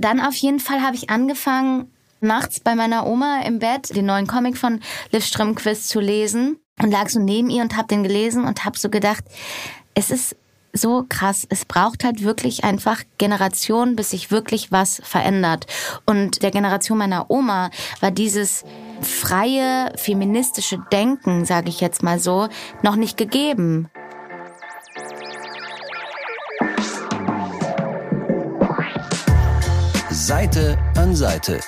dann auf jeden Fall habe ich angefangen, nachts bei meiner Oma im Bett den neuen Comic von Liv Strömquist zu lesen und lag so neben ihr und habe den gelesen und habe so gedacht, es ist so krass. Es braucht halt wirklich einfach Generationen, bis sich wirklich was verändert. Und der Generation meiner Oma war dieses freie feministische Denken, sage ich jetzt mal so, noch nicht gegeben. Seite an Seite.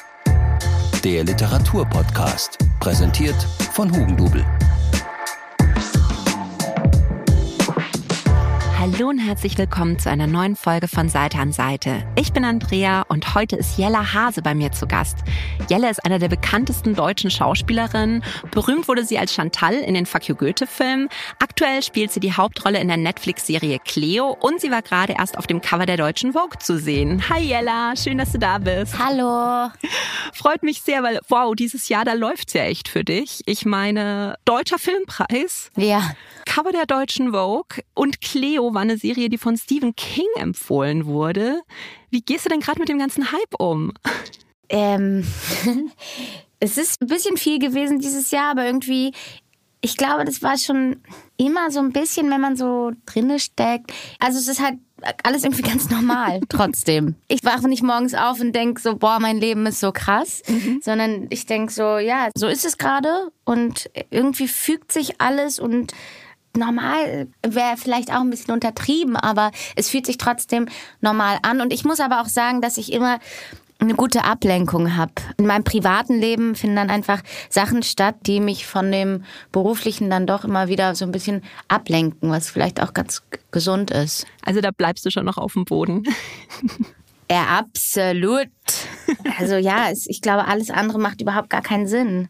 Der Literaturpodcast, präsentiert von Hugendubel. Hallo und herzlich willkommen zu einer neuen Folge von Seite an Seite. Ich bin Andrea und heute ist Jella Hase bei mir zu Gast. Jella ist einer der bekanntesten deutschen Schauspielerinnen. Berühmt wurde sie als Chantal in den Fuck You Goethe-Filmen. Aktuell spielt sie die Hauptrolle in der Netflix-Serie Cleo und sie war gerade erst auf dem Cover der deutschen Vogue zu sehen. Hi Jella, schön, dass du da bist. Hallo. Freut mich sehr, weil wow, dieses Jahr, da läuft's ja echt für dich. Ich meine, deutscher Filmpreis. Ja. Cover der deutschen Vogue und Cleo war eine Serie, die von Stephen King empfohlen wurde. Wie gehst du denn gerade mit dem ganzen Hype um? Ähm, es ist ein bisschen viel gewesen dieses Jahr, aber irgendwie, ich glaube, das war schon immer so ein bisschen, wenn man so drinne steckt. Also es ist halt alles irgendwie ganz normal trotzdem. Ich wache nicht morgens auf und denke so, boah, mein Leben ist so krass, mhm. sondern ich denke so, ja, so ist es gerade und irgendwie fügt sich alles und normal wäre vielleicht auch ein bisschen untertrieben, aber es fühlt sich trotzdem normal an. Und ich muss aber auch sagen, dass ich immer eine gute Ablenkung habe. In meinem privaten Leben finden dann einfach Sachen statt, die mich von dem beruflichen dann doch immer wieder so ein bisschen ablenken, was vielleicht auch ganz gesund ist. Also da bleibst du schon noch auf dem Boden. Ja, absolut. Also ja, ich glaube, alles andere macht überhaupt gar keinen Sinn.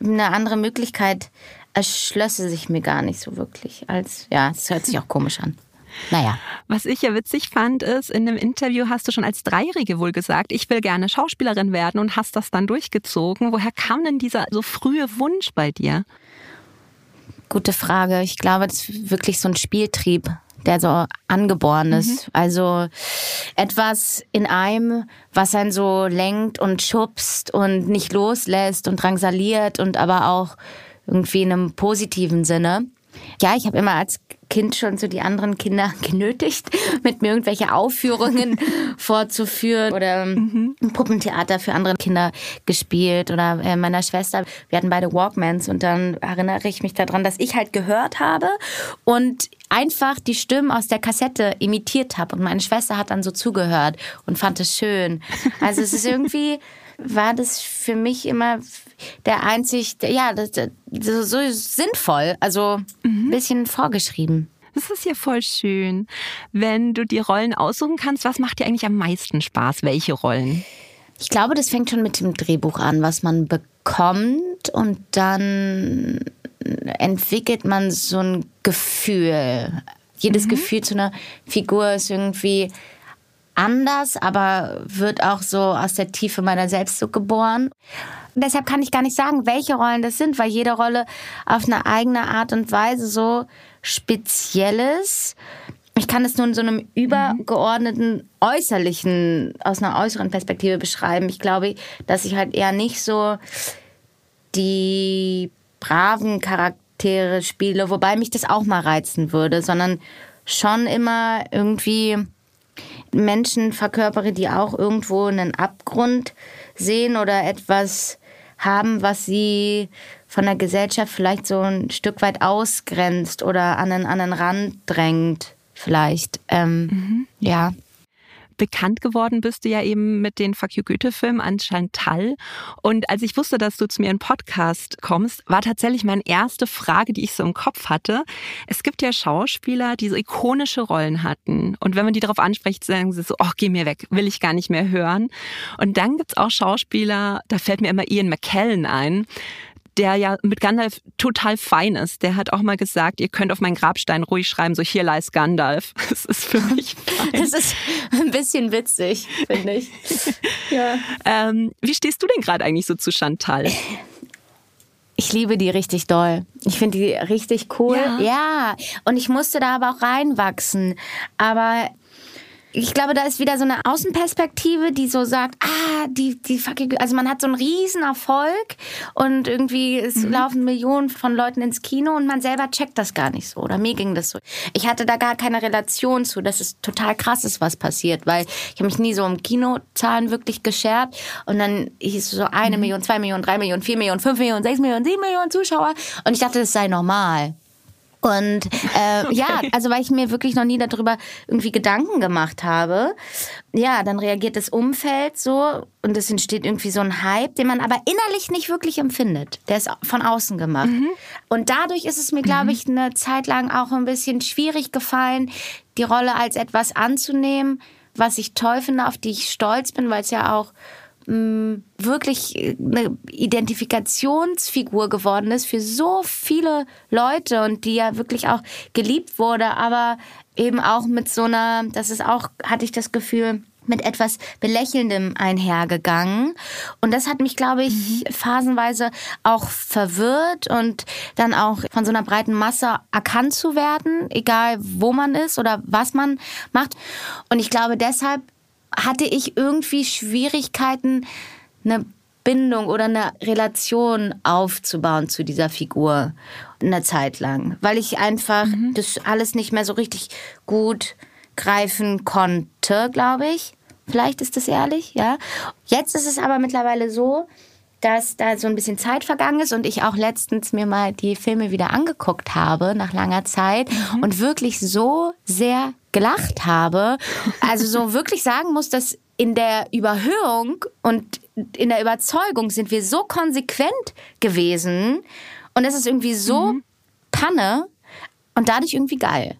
Eine andere Möglichkeit erschlösse sich mir gar nicht so wirklich. Als, ja, es hört sich auch komisch an. Naja. Was ich ja witzig fand, ist, in einem Interview hast du schon als Dreijährige wohl gesagt, ich will gerne Schauspielerin werden und hast das dann durchgezogen. Woher kam denn dieser so frühe Wunsch bei dir? Gute Frage. Ich glaube, das ist wirklich so ein Spieltrieb, der so angeboren ist. Mhm. Also etwas in einem, was einen so lenkt und schubst und nicht loslässt und drangsaliert und aber auch irgendwie in einem positiven Sinne. Ja, ich habe immer als Kind schon so die anderen Kinder genötigt, mit mir irgendwelche Aufführungen vorzuführen oder mhm. Puppentheater für andere Kinder gespielt oder äh, meiner Schwester. Wir hatten beide Walkmans und dann erinnere ich mich daran, dass ich halt gehört habe und einfach die Stimmen aus der Kassette imitiert habe und meine Schwester hat dann so zugehört und fand es schön. Also es ist irgendwie war das für mich immer der einzig, ja, das, so, so sinnvoll, also mhm. ein bisschen vorgeschrieben. Das ist ja voll schön. Wenn du die Rollen aussuchen kannst, was macht dir eigentlich am meisten Spaß? Welche Rollen? Ich glaube, das fängt schon mit dem Drehbuch an, was man bekommt und dann entwickelt man so ein Gefühl. Jedes mhm. Gefühl zu einer Figur ist irgendwie anders, aber wird auch so aus der Tiefe meiner selbst so geboren. Und deshalb kann ich gar nicht sagen, welche Rollen das sind, weil jede Rolle auf eine eigene Art und Weise so speziell ist. Ich kann es nur in so einem übergeordneten äußerlichen, aus einer äußeren Perspektive beschreiben. Ich glaube, dass ich halt eher nicht so die braven Charaktere spiele, wobei mich das auch mal reizen würde, sondern schon immer irgendwie Menschen verkörpere, die auch irgendwo einen Abgrund sehen oder etwas haben, was sie von der Gesellschaft vielleicht so ein Stück weit ausgrenzt oder an einen, an einen Rand drängt, vielleicht. Ähm, mhm. Ja bekannt geworden bist du ja eben mit den Fuck You Goethe-Filmen an Chantal. Und als ich wusste, dass du zu mir in Podcast kommst, war tatsächlich meine erste Frage, die ich so im Kopf hatte. Es gibt ja Schauspieler, die so ikonische Rollen hatten. Und wenn man die darauf anspricht, sagen sie so, ach, geh mir weg, will ich gar nicht mehr hören. Und dann gibt's auch Schauspieler, da fällt mir immer Ian McKellen ein, der ja mit Gandalf total fein ist. Der hat auch mal gesagt, ihr könnt auf meinen Grabstein ruhig schreiben, so hier leist Gandalf. Das ist für mich fein. Das ist ein bisschen witzig, finde ich. ja. Ähm, wie stehst du denn gerade eigentlich so zu Chantal? Ich liebe die richtig doll. Ich finde die richtig cool. Ja. ja. Und ich musste da aber auch reinwachsen. Aber ich glaube, da ist wieder so eine Außenperspektive, die so sagt, ah, die, die fucking, also man hat so einen riesen Erfolg und irgendwie es mhm. laufen Millionen von Leuten ins Kino und man selber checkt das gar nicht so. Oder mir ging das so. Ich hatte da gar keine Relation zu, dass es total krass ist, was passiert, weil ich habe mich nie so um Kinozahlen wirklich geschert und dann hieß so eine mhm. Million, zwei Millionen, drei Millionen, vier Millionen, fünf Millionen, sechs Millionen, sieben Millionen Zuschauer und ich dachte, das sei normal. Und äh, ja, also weil ich mir wirklich noch nie darüber irgendwie Gedanken gemacht habe. Ja, dann reagiert das Umfeld so und es entsteht irgendwie so ein Hype, den man aber innerlich nicht wirklich empfindet. Der ist von außen gemacht. Mhm. Und dadurch ist es mir, glaube mhm. ich, eine Zeit lang auch ein bisschen schwierig gefallen, die Rolle als etwas anzunehmen, was ich toll finde, auf die ich stolz bin, weil es ja auch wirklich eine Identifikationsfigur geworden ist für so viele Leute und die ja wirklich auch geliebt wurde, aber eben auch mit so einer, das ist auch, hatte ich das Gefühl, mit etwas Belächelndem einhergegangen. Und das hat mich, glaube ich, mhm. phasenweise auch verwirrt und dann auch von so einer breiten Masse erkannt zu werden, egal wo man ist oder was man macht. Und ich glaube, deshalb hatte ich irgendwie Schwierigkeiten, eine Bindung oder eine Relation aufzubauen zu dieser Figur eine Zeit lang, weil ich einfach mhm. das alles nicht mehr so richtig gut greifen konnte, glaube ich. Vielleicht ist das ehrlich, ja. Jetzt ist es aber mittlerweile so, dass da so ein bisschen Zeit vergangen ist und ich auch letztens mir mal die Filme wieder angeguckt habe nach langer Zeit mhm. und wirklich so sehr gelacht habe. Also so wirklich sagen muss, dass in der Überhöhung und in der Überzeugung sind wir so konsequent gewesen und es ist irgendwie so mhm. Panne und dadurch irgendwie geil.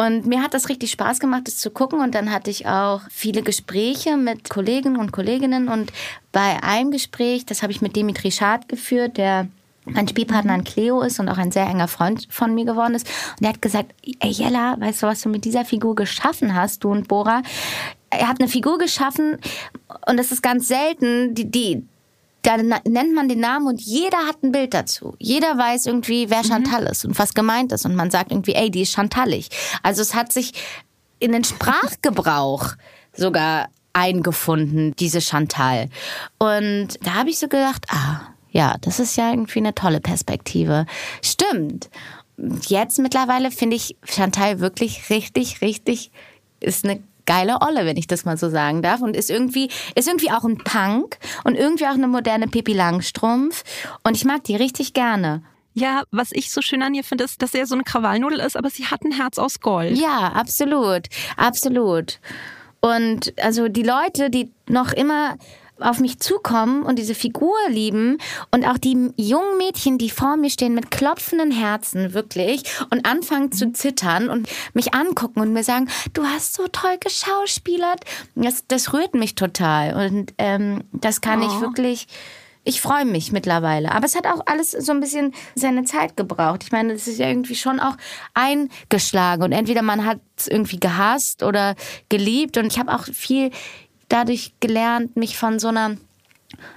Und mir hat das richtig Spaß gemacht, das zu gucken. Und dann hatte ich auch viele Gespräche mit Kollegen und Kolleginnen. Und bei einem Gespräch, das habe ich mit Dimitri Schad geführt, der mein Spielpartner an Cleo ist und auch ein sehr enger Freund von mir geworden ist. Und er hat gesagt, ey Jella, weißt du, was du mit dieser Figur geschaffen hast, du und Bora? Er hat eine Figur geschaffen und das ist ganz selten, die, die, da nennt man den Namen und jeder hat ein Bild dazu. Jeder weiß irgendwie, wer mhm. Chantal ist und was gemeint ist. Und man sagt irgendwie, ey, die ist Chantalig. Also es hat sich in den Sprachgebrauch sogar eingefunden, diese Chantal. Und da habe ich so gedacht, ah, ja, das ist ja irgendwie eine tolle Perspektive. Stimmt. Jetzt mittlerweile finde ich Chantal wirklich richtig, richtig, ist eine geile Olle, wenn ich das mal so sagen darf. Und ist irgendwie, ist irgendwie auch ein Punk und irgendwie auch eine moderne Pippi Langstrumpf. Und ich mag die richtig gerne. Ja, was ich so schön an ihr finde, ist, dass sie ja so eine Krawallnudel ist, aber sie hat ein Herz aus Gold. Ja, absolut. Absolut. Und also die Leute, die noch immer auf mich zukommen und diese Figur lieben und auch die jungen Mädchen, die vor mir stehen mit klopfenden Herzen wirklich und anfangen zu zittern und mich angucken und mir sagen, du hast so toll geschauspielert, das, das rührt mich total und ähm, das kann oh. ich wirklich ich freue mich mittlerweile. Aber es hat auch alles so ein bisschen seine Zeit gebraucht. Ich meine, es ist ja irgendwie schon auch eingeschlagen. Und entweder man hat es irgendwie gehasst oder geliebt. Und ich habe auch viel dadurch gelernt, mich von so einer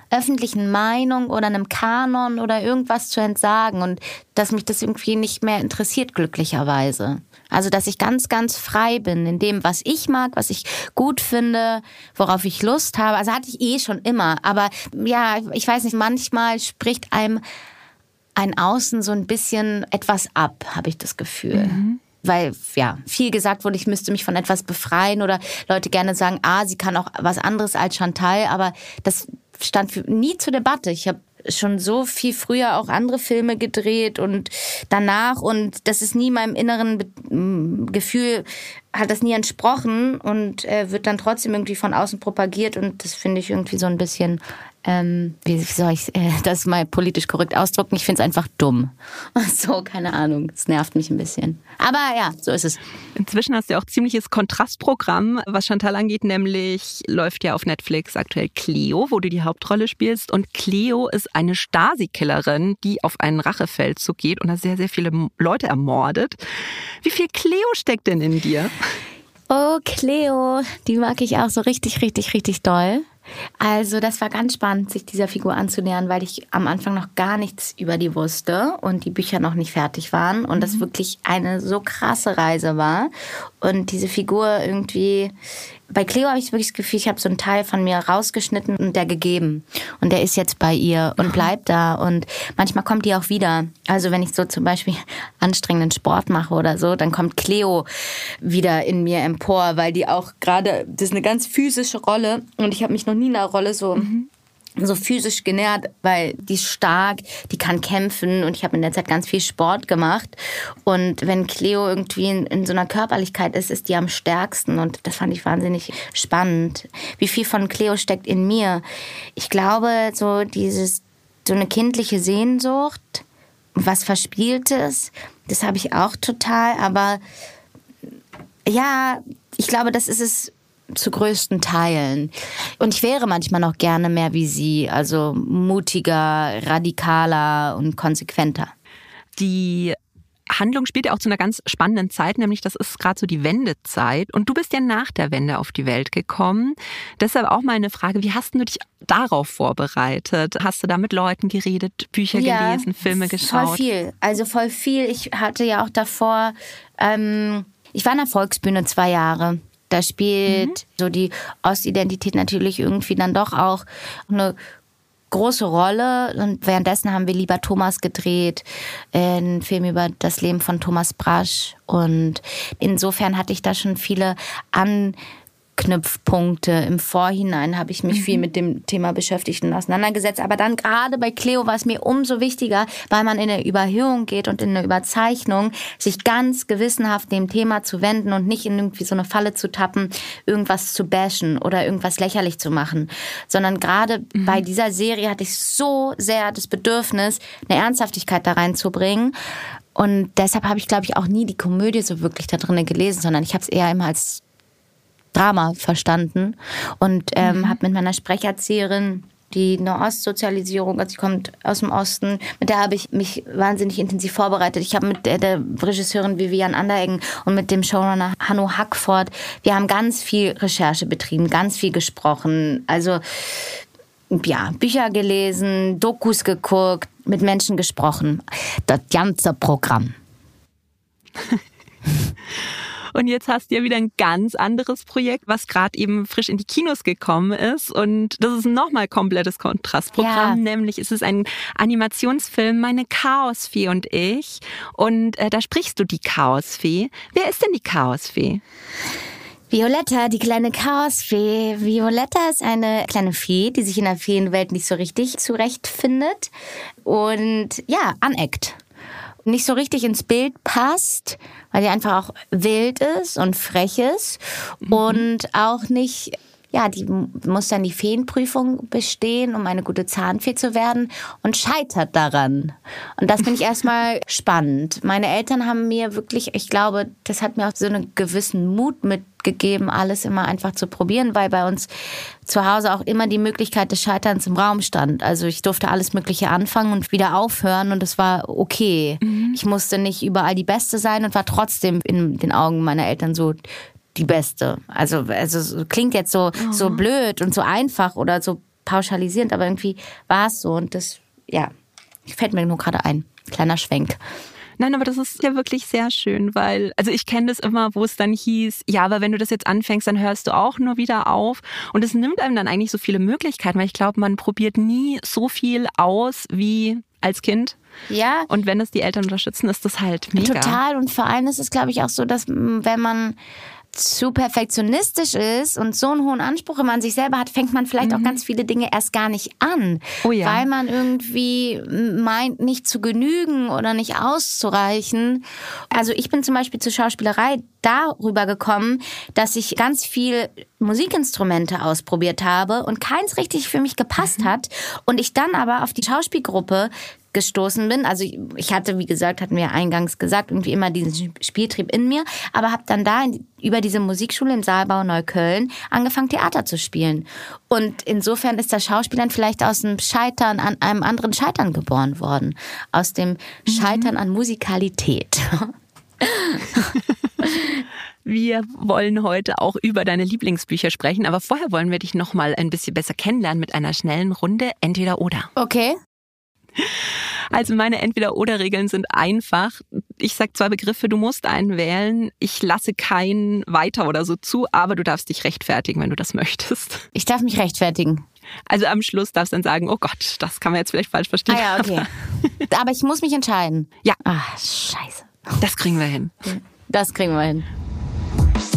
öffentlichen Meinung oder einem Kanon oder irgendwas zu entsagen und dass mich das irgendwie nicht mehr interessiert, glücklicherweise. Also, dass ich ganz, ganz frei bin in dem, was ich mag, was ich gut finde, worauf ich Lust habe. Also hatte ich eh schon immer. Aber ja, ich weiß nicht, manchmal spricht einem ein Außen so ein bisschen etwas ab, habe ich das Gefühl. Mhm weil ja viel gesagt wurde, ich müsste mich von etwas befreien oder Leute gerne sagen, ah, sie kann auch was anderes als Chantal, aber das stand für, nie zur Debatte. Ich habe schon so viel früher auch andere Filme gedreht und danach und das ist nie meinem inneren Gefühl hat das nie entsprochen und äh, wird dann trotzdem irgendwie von außen propagiert und das finde ich irgendwie so ein bisschen ähm, wie, soll ich äh, das mal politisch korrekt ausdrücken? Ich finde es einfach dumm. So, keine Ahnung. Es nervt mich ein bisschen. Aber ja, so ist es. Inzwischen hast du ja auch ziemliches Kontrastprogramm, was Chantal angeht, nämlich läuft ja auf Netflix aktuell Cleo, wo du die Hauptrolle spielst. Und Cleo ist eine Stasi-Killerin, die auf einen Rachefeldzug geht und da sehr, sehr viele Leute ermordet. Wie viel Cleo steckt denn in dir? Oh, Cleo, die mag ich auch so richtig, richtig, richtig doll. Also das war ganz spannend, sich dieser Figur anzunähern, weil ich am Anfang noch gar nichts über die wusste und die Bücher noch nicht fertig waren und mhm. das wirklich eine so krasse Reise war und diese Figur irgendwie bei Cleo habe ich wirklich das Gefühl, ich habe so einen Teil von mir rausgeschnitten und der gegeben. Und der ist jetzt bei ihr und bleibt da. Und manchmal kommt die auch wieder. Also wenn ich so zum Beispiel anstrengenden Sport mache oder so, dann kommt Cleo wieder in mir empor, weil die auch gerade, das ist eine ganz physische Rolle. Und ich habe mich noch nie in einer Rolle so mhm so physisch genährt, weil die ist stark, die kann kämpfen und ich habe in der Zeit ganz viel Sport gemacht. Und wenn Cleo irgendwie in, in, so einer Körperlichkeit ist, ist die am stärksten und das fand ich wahnsinnig spannend. Wie viel von Cleo steckt in mir? Ich glaube, so dieses, so eine kindliche Sehnsucht, was Verspieltes, das habe ich auch total, aber ja, ich glaube, das ist es zu größten Teilen. Und ich wäre manchmal noch gerne mehr wie sie, also mutiger, radikaler und konsequenter. Die Handlung spielt ja auch zu einer ganz spannenden Zeit, nämlich das ist gerade so die Wendezeit. Und du bist ja nach der Wende auf die Welt gekommen. Deshalb auch mal eine Frage, wie hast du dich darauf vorbereitet? Hast du da mit Leuten geredet, Bücher ja, gelesen, Filme geschaut? Voll viel. Also voll viel. Ich hatte ja auch davor, ähm, ich war in der Volksbühne zwei Jahre. Da spielt mhm. so die Ostidentität natürlich irgendwie dann doch auch eine große Rolle. Und währenddessen haben wir lieber Thomas gedreht, einen Film über das Leben von Thomas Brasch. Und insofern hatte ich da schon viele an Anknüpfpunkte. Im Vorhinein habe ich mich mhm. viel mit dem Thema beschäftigt und auseinandergesetzt. Aber dann gerade bei Cleo war es mir umso wichtiger, weil man in eine Überhöhung geht und in eine Überzeichnung, sich ganz gewissenhaft dem Thema zu wenden und nicht in irgendwie so eine Falle zu tappen, irgendwas zu bashen oder irgendwas lächerlich zu machen. Sondern gerade mhm. bei dieser Serie hatte ich so sehr das Bedürfnis, eine Ernsthaftigkeit da reinzubringen. Und deshalb habe ich, glaube ich, auch nie die Komödie so wirklich da drinnen gelesen, sondern ich habe es eher immer als Drama verstanden und ähm, mhm. habe mit meiner Sprecherzieherin die Nahostsozialisierung, also sie kommt aus dem Osten, mit der habe ich mich wahnsinnig intensiv vorbereitet. Ich habe mit der, der Regisseurin Vivian Andereggen und mit dem Showrunner Hanno Hackford, wir haben ganz viel Recherche betrieben, ganz viel gesprochen. Also ja, Bücher gelesen, Dokus geguckt, mit Menschen gesprochen. Das ganze Programm. Und jetzt hast du ja wieder ein ganz anderes Projekt, was gerade eben frisch in die Kinos gekommen ist. Und das ist nochmal komplettes Kontrastprogramm. Ja. Nämlich ist es ein Animationsfilm, Meine Chaosfee und ich. Und äh, da sprichst du die Chaosfee. Wer ist denn die Chaosfee? Violetta, die kleine Chaosfee. Violetta ist eine kleine Fee, die sich in der Feenwelt nicht so richtig zurechtfindet und ja, aneckt nicht so richtig ins Bild passt, weil die einfach auch wild ist und frech ist mhm. und auch nicht ja, die muss dann die Feenprüfung bestehen, um eine gute Zahnfee zu werden und scheitert daran. Und das finde ich erstmal spannend. Meine Eltern haben mir wirklich, ich glaube, das hat mir auch so einen gewissen Mut mitgegeben, alles immer einfach zu probieren, weil bei uns zu Hause auch immer die Möglichkeit des Scheiterns im Raum stand. Also ich durfte alles Mögliche anfangen und wieder aufhören und es war okay. Mhm. Ich musste nicht überall die Beste sein und war trotzdem in den Augen meiner Eltern so die beste. Also, also klingt jetzt so, oh. so blöd und so einfach oder so pauschalisierend, aber irgendwie war es so und das, ja, fällt mir nur gerade ein. Kleiner Schwenk. Nein, aber das ist ja wirklich sehr schön, weil, also ich kenne das immer, wo es dann hieß, ja, aber wenn du das jetzt anfängst, dann hörst du auch nur wieder auf. Und es nimmt einem dann eigentlich so viele Möglichkeiten, weil ich glaube, man probiert nie so viel aus wie als Kind. Ja. Und wenn es die Eltern unterstützen, ist das halt mega. Total. Und vor allem ist es, glaube ich, auch so, dass wenn man zu perfektionistisch ist und so einen hohen Anspruch immer an sich selber hat, fängt man vielleicht mhm. auch ganz viele Dinge erst gar nicht an, oh ja. weil man irgendwie meint, nicht zu genügen oder nicht auszureichen. Also ich bin zum Beispiel zur Schauspielerei darüber gekommen, dass ich ganz viel Musikinstrumente ausprobiert habe und keins richtig für mich gepasst mhm. hat und ich dann aber auf die Schauspielgruppe gestoßen bin. Also ich hatte, wie gesagt, hatten wir eingangs gesagt, irgendwie immer diesen Spieltrieb in mir, aber habe dann da in, über diese Musikschule in Saalbau Neukölln angefangen, Theater zu spielen. Und insofern ist das Schauspielern vielleicht aus dem Scheitern an einem anderen Scheitern geboren worden. Aus dem mhm. Scheitern mhm. an Musikalität. Wir wollen heute auch über deine Lieblingsbücher sprechen, aber vorher wollen wir dich noch mal ein bisschen besser kennenlernen mit einer schnellen Runde entweder oder. Okay. Also meine Entweder-Oder-Regeln sind einfach. Ich sag zwei Begriffe, du musst einen wählen. Ich lasse keinen weiter oder so zu, aber du darfst dich rechtfertigen, wenn du das möchtest. Ich darf mich rechtfertigen. Also am Schluss darfst du dann sagen, oh Gott, das kann man jetzt vielleicht falsch verstehen. Ah ja, okay. aber ich muss mich entscheiden. Ja. Ah, scheiße. Das kriegen wir hin. Das kriegen wir hin.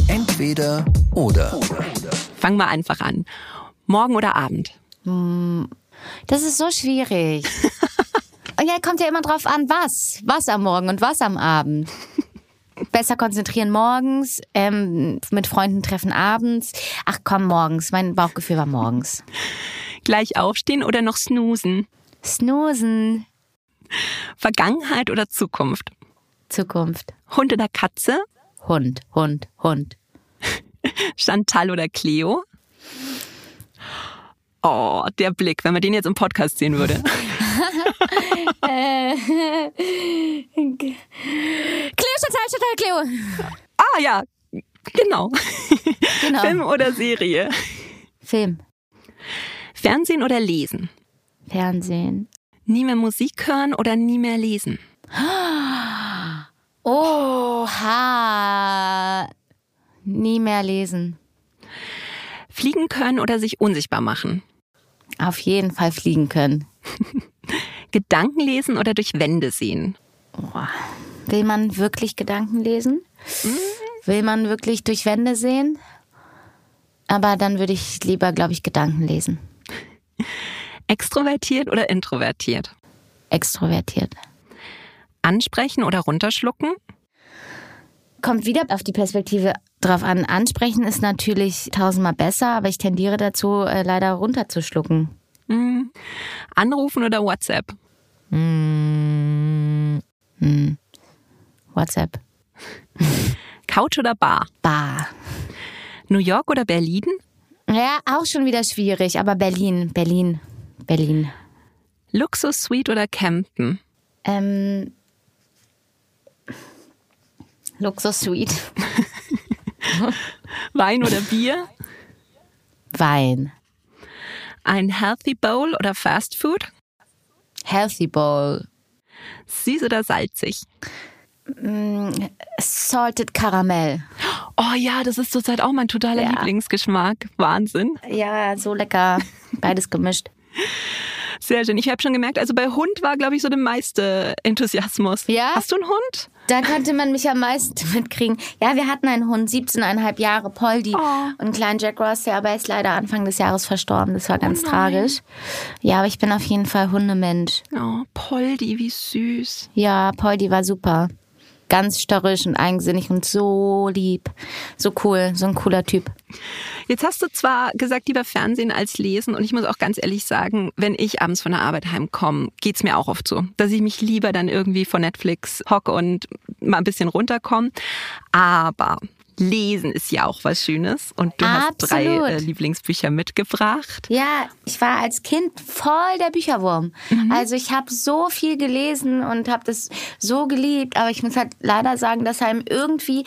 Entweder oder. Fangen wir einfach an. Morgen oder Abend? Das ist so schwierig. Und ja, kommt ja immer drauf an, was. Was am Morgen und was am Abend. Besser konzentrieren morgens, ähm, mit Freunden treffen abends. Ach komm, morgens. Mein Bauchgefühl war morgens. Gleich aufstehen oder noch snoosen? Snoosen. Vergangenheit oder Zukunft? Zukunft. Hund oder Katze? Hund, Hund, Hund. Chantal oder Cleo? Oh, der Blick, wenn man den jetzt im Podcast sehen würde. Cleo, Chantal, Chantal, Cleo. Ah ja, genau. Genau. Film oder Serie? Film. Fernsehen oder lesen? Fernsehen. Nie mehr Musik hören oder nie mehr lesen? Oha. Nie mehr lesen. Fliegen können oder sich unsichtbar machen? Auf jeden Fall fliegen können. Gedanken lesen oder durch Wände sehen? Will man wirklich Gedanken lesen? Will man wirklich durch Wände sehen? Aber dann würde ich lieber, glaube ich, Gedanken lesen. Extrovertiert oder introvertiert? Extrovertiert. Ansprechen oder runterschlucken? Kommt wieder auf die Perspektive drauf an. Ansprechen ist natürlich tausendmal besser, aber ich tendiere dazu, äh, leider runterzuschlucken. Hm. Anrufen oder WhatsApp? Hm. Hm. WhatsApp. Couch oder Bar? Bar. New York oder Berlin? Ja, auch schon wieder schwierig, aber Berlin, Berlin, Berlin. Luxus Suite oder Campen? Ähm, Luxus Suite. Wein oder Bier? Wein. Ein Healthy Bowl oder Fast Food? Healthy Bowl. Süß oder salzig? Salted Caramel. Oh ja, das ist zurzeit auch mein totaler Ja. Lieblingsgeschmack. Wahnsinn. Ja, so lecker. Beides gemischt. Sehr schön. Ich habe schon gemerkt, also bei Hund war, glaube ich, so der meiste Enthusiasmus. Ja? Hast du einen Hund? Da könnte man mich am meisten mitkriegen. Ja, wir hatten einen Hund, 17,5 Jahre, Poldi. Oh. Und einen kleinen Jack Ross, der aber ist leider Anfang des Jahres verstorben. Das war ganz nein. tragisch. Ja, aber ich bin auf jeden Fall Hundemensch. Oh, Poldi, wie süß. Ja, Poldi war super. Ganz störrisch und eigensinnig und so lieb. So cool, so ein cooler Typ. Jetzt hast du zwar gesagt, lieber Fernsehen als Lesen. Und ich muss auch ganz ehrlich sagen, wenn ich abends von der Arbeit heimkomme, geht's mir auch oft so, dass ich mich lieber dann irgendwie vor Netflix hocke und mal ein bisschen runterkomme. Aber Lesen ist ja auch was Schönes. Und du hast drei Absolut. äh, Lieblingsbücher mitgebracht. Ja, ich war als Kind voll der Bücherwurm. Also ich habe so viel gelesen und habe das so geliebt, aber ich muss halt leider sagen, dass einem irgendwie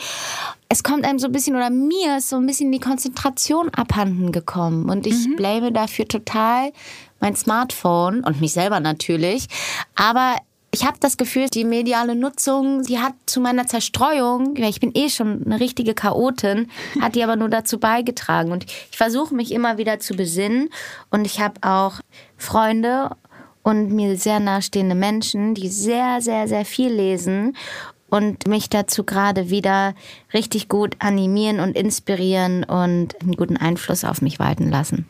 es kommt einem so ein bisschen oder mir ist so ein bisschen die Konzentration abhanden gekommen und ich blame dafür total mein Smartphone und mich selber natürlich, aber ich habe das Gefühl, die mediale Nutzung, die hat zu meiner Zerstreuung, ich bin eh schon eine richtige Chaotin, hat die aber nur dazu beigetragen. Und ich versuche mich immer wieder zu besinnen. Und ich habe auch Freunde und mir sehr nahestehende Menschen, die sehr, sehr, sehr viel lesen und mich dazu gerade wieder richtig gut animieren und inspirieren und einen guten Einfluss auf mich walten lassen.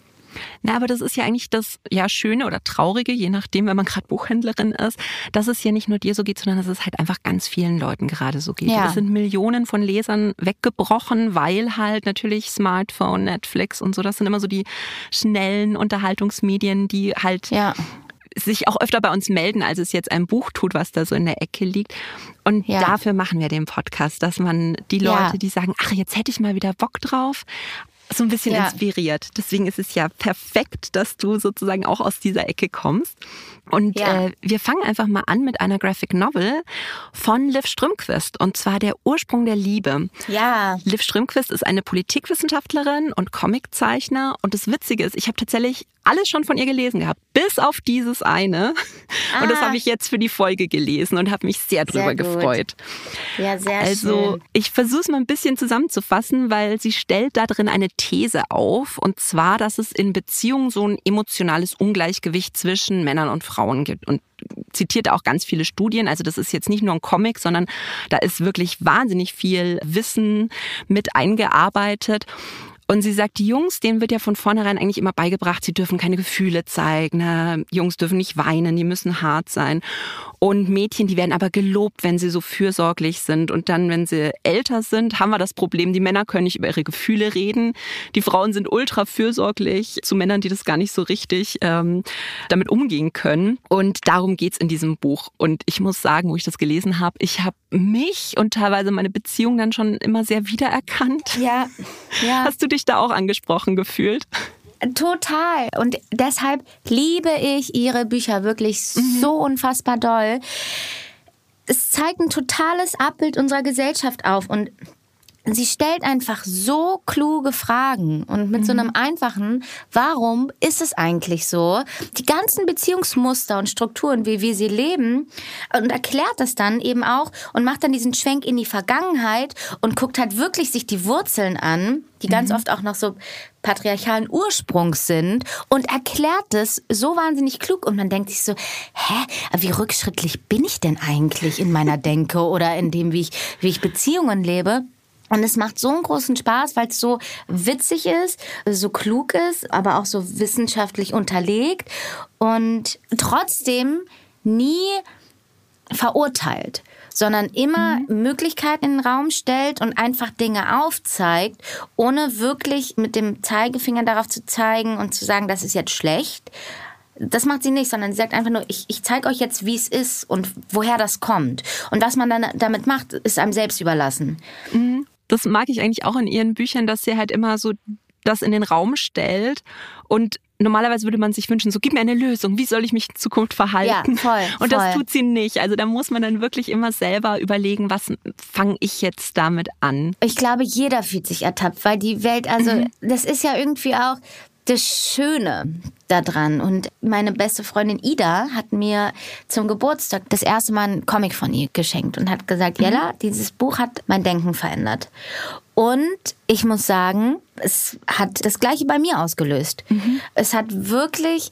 Na, aber das ist ja eigentlich das ja Schöne oder Traurige, je nachdem, wenn man gerade Buchhändlerin ist, dass es ja nicht nur dir so geht, sondern dass es halt einfach ganz vielen Leuten gerade so geht. Ja. Es sind Millionen von Lesern weggebrochen, weil halt natürlich Smartphone, Netflix und so, das sind immer so die schnellen Unterhaltungsmedien, die halt Ja. sich auch öfter bei uns melden, als es jetzt ein Buch tut, was da so in der Ecke liegt. Und Ja. dafür machen wir den Podcast, dass man die Leute, Ja. die sagen, ach, jetzt hätte ich mal wieder Bock drauf, so ein bisschen Ja. inspiriert. Deswegen ist es ja perfekt, dass du sozusagen auch aus dieser Ecke kommst. Und Ja. äh, wir fangen einfach mal an mit einer Graphic Novel von Liv Strömquist und zwar Der Ursprung der Liebe. Ja. Liv Strömquist ist eine Politikwissenschaftlerin und Comiczeichner und das Witzige ist, ich habe tatsächlich alles schon von ihr gelesen gehabt, bis auf dieses eine. Und das Ah. habe ich jetzt für die Folge gelesen und habe mich sehr drüber Sehr gefreut. Ja, sehr Also schön. ich versuche es mal ein bisschen zusammenzufassen, weil sie stellt da drin eine These auf. Und zwar, dass es in Beziehungen so ein emotionales Ungleichgewicht zwischen Männern und Frauen gibt. Und zitiert auch ganz viele Studien. Also das ist jetzt nicht nur ein Comic, sondern da ist wirklich wahnsinnig viel Wissen mit eingearbeitet. Und sie sagt, die Jungs, denen wird ja von vornherein eigentlich immer beigebracht, sie dürfen keine Gefühle zeigen, ne? Jungs dürfen nicht weinen, die müssen hart sein. Und Mädchen, die werden aber gelobt, wenn sie so fürsorglich sind. Und dann, wenn sie älter sind, haben wir das Problem, die Männer können nicht über ihre Gefühle reden. Die Frauen sind ultra fürsorglich zu Männern, die das gar nicht so richtig ähm, damit umgehen können. Und darum geht's in diesem Buch. Und ich muss sagen, wo ich das gelesen habe, ich habe mich und teilweise meine Beziehung dann schon immer sehr wiedererkannt. Ja, ja. Hast du dich da auch angesprochen gefühlt? Total. Und deshalb liebe ich ihre Bücher wirklich so unfassbar doll. Es zeigt ein totales Abbild unserer Gesellschaft auf und sie stellt einfach so kluge Fragen und mit so einem einfachen, warum ist es eigentlich so? Die ganzen Beziehungsmuster und Strukturen, wie wir sie leben und erklärt das dann eben auch und macht dann diesen Schwenk in die Vergangenheit und guckt halt wirklich sich die Wurzeln an, die ganz oft auch noch so patriarchalen Ursprungs sind und erklärt es so wahnsinnig klug und man denkt sich so, hä, wie rückschrittlich bin ich denn eigentlich in meiner Denke oder in dem, wie ich, wie ich Beziehungen lebe? Und es macht so einen großen Spaß, weil es so witzig ist, so klug ist, aber auch so wissenschaftlich unterlegt und trotzdem nie verurteilt, sondern immer Möglichkeiten in den Raum stellt und einfach Dinge aufzeigt, ohne wirklich mit dem Zeigefinger darauf zu zeigen und zu sagen, das ist jetzt schlecht. Das macht sie nicht, sondern sie sagt einfach nur, ich, ich zeige euch jetzt, wie es ist und woher das kommt. Und was man dann damit macht, ist einem selbst überlassen. Das mag ich eigentlich auch in ihren Büchern, dass sie halt immer so das in den Raum stellt und Normalerweise würde man sich wünschen, so gib mir eine Lösung, wie soll ich mich in Zukunft verhalten? Ja, voll, Und das voll. tut sie nicht. Also da muss man dann wirklich immer selber überlegen, was fange ich jetzt damit an? Ich glaube, jeder fühlt sich ertappt, weil die Welt, also das ist ja irgendwie auch das Schöne daran. Und meine beste Freundin Ida hat mir zum Geburtstag das erste Mal einen Comic von ihr geschenkt und hat gesagt, Jella, dieses Buch hat mein Denken verändert. Und ich muss sagen, es hat das Gleiche bei mir ausgelöst. Es hat wirklich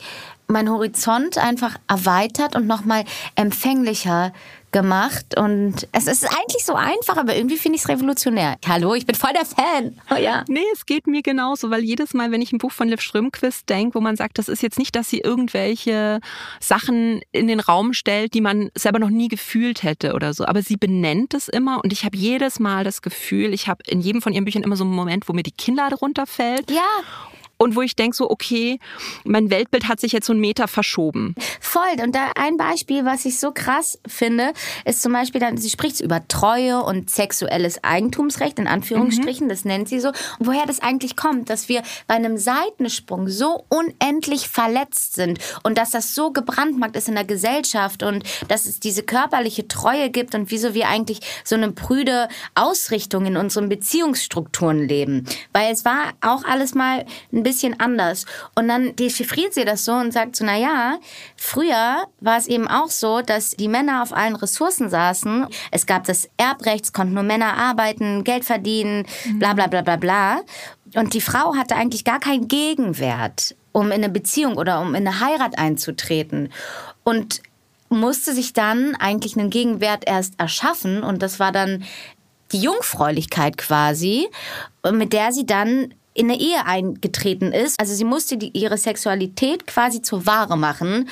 mein Horizont einfach erweitert und nochmal empfänglicher gemacht. Und es ist eigentlich so einfach, aber irgendwie finde ich es revolutionär. Hallo, ich bin voll der Fan. Oh ja. Nee, es geht mir genauso, weil jedes Mal, wenn ich ein Buch von Liv Strömquist denke, wo man sagt, das ist jetzt nicht, dass sie irgendwelche Sachen in den Raum stellt, die man selber noch nie gefühlt hätte oder so, aber sie benennt es immer und ich habe jedes Mal das Gefühl, ich habe in jedem von ihren Büchern immer so einen Moment, wo mir die Kinnlade runterfällt Ja, und wo ich denke so, okay, mein Weltbild hat sich jetzt so einen Meter verschoben. voll. Und da ein Beispiel, was ich so krass finde, ist zum Beispiel, dann, sie spricht über Treue und sexuelles Eigentumsrecht, in Anführungsstrichen, das nennt sie so. Und woher das eigentlich kommt, dass wir bei einem Seitensprung so unendlich verletzt sind und dass das so gebrandmarkt ist in der Gesellschaft und dass es diese körperliche Treue gibt und wieso wir eigentlich so eine prüde Ausrichtung in unseren Beziehungsstrukturen leben. Weil es war auch alles mal ein bisschen anders. Und dann dechiffriert sie das so und sagt so, na ja, früher war es eben auch so, dass die Männer auf allen Ressourcen saßen. Es gab das Erbrecht, es konnten nur Männer arbeiten, Geld verdienen, bla bla bla bla bla. Und die Frau hatte eigentlich gar keinen Gegenwert, um in eine Beziehung oder um in eine Heirat einzutreten. Und musste sich dann eigentlich einen Gegenwert erst erschaffen und das war dann die Jungfräulichkeit quasi, mit der sie dann in eine Ehe eingetreten ist. Also sie musste die, ihre Sexualität quasi zur Ware machen.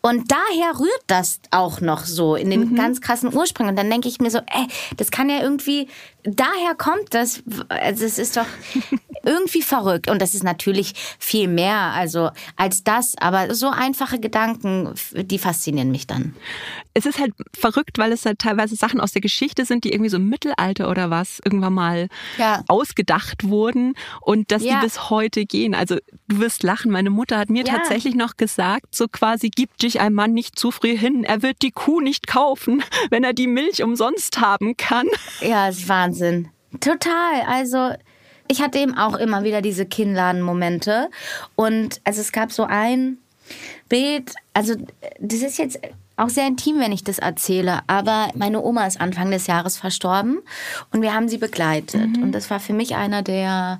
Und daher rührt das auch noch so in den ganz krassen Ursprüngen. Und dann denke ich mir so, ey, das kann ja irgendwie, daher kommt das, also es ist doch irgendwie verrückt. Und das ist natürlich viel mehr also als das, aber so einfache Gedanken, die faszinieren mich dann. Es ist halt verrückt, weil es halt teilweise Sachen aus der Geschichte sind, die irgendwie so im Mittelalter oder was irgendwann mal ja. ausgedacht wurden und dass ja. die bis heute gehen. Also du wirst lachen. Meine Mutter hat mir ja. tatsächlich noch gesagt, so quasi, gib dich ein Mann nicht zu früh hin. Er wird die Kuh nicht kaufen, wenn er die Milch umsonst haben kann. Ja, das ist Wahnsinn. Total. Also ich hatte eben auch immer wieder diese Kinnladen-Momente. Und also es gab so ein Bild, also das ist jetzt auch sehr intim, wenn ich das erzähle, aber meine Oma ist Anfang des Jahres verstorben und wir haben sie begleitet. Mhm. Und das war für mich einer der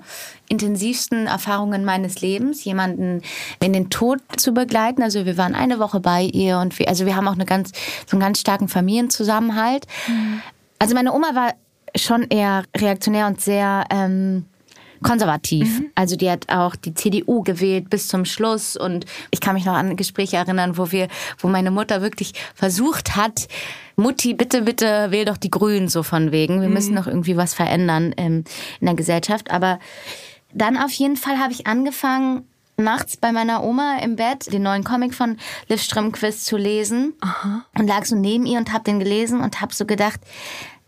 intensivsten Erfahrungen meines Lebens, jemanden in den Tod zu begleiten. Also wir waren eine Woche bei ihr und wir, also wir haben auch eine ganz, so einen ganz starken Familienzusammenhalt. Mhm. Also meine Oma war schon eher reaktionär und sehr ähm, konservativ. Mhm. Also die hat auch die CDU gewählt bis zum Schluss und ich kann mich noch an Gespräche erinnern, wo wir, wo meine Mutter wirklich versucht hat, Mutti, bitte, bitte wähl doch die Grünen so von wegen. Wir mhm. müssen noch irgendwie was verändern ähm, in der Gesellschaft. Aber dann auf jeden Fall habe ich angefangen, nachts bei meiner Oma im Bett den neuen Comic von Liv Strömquist zu lesen Aha. und lag so neben ihr und habe den gelesen und habe so gedacht,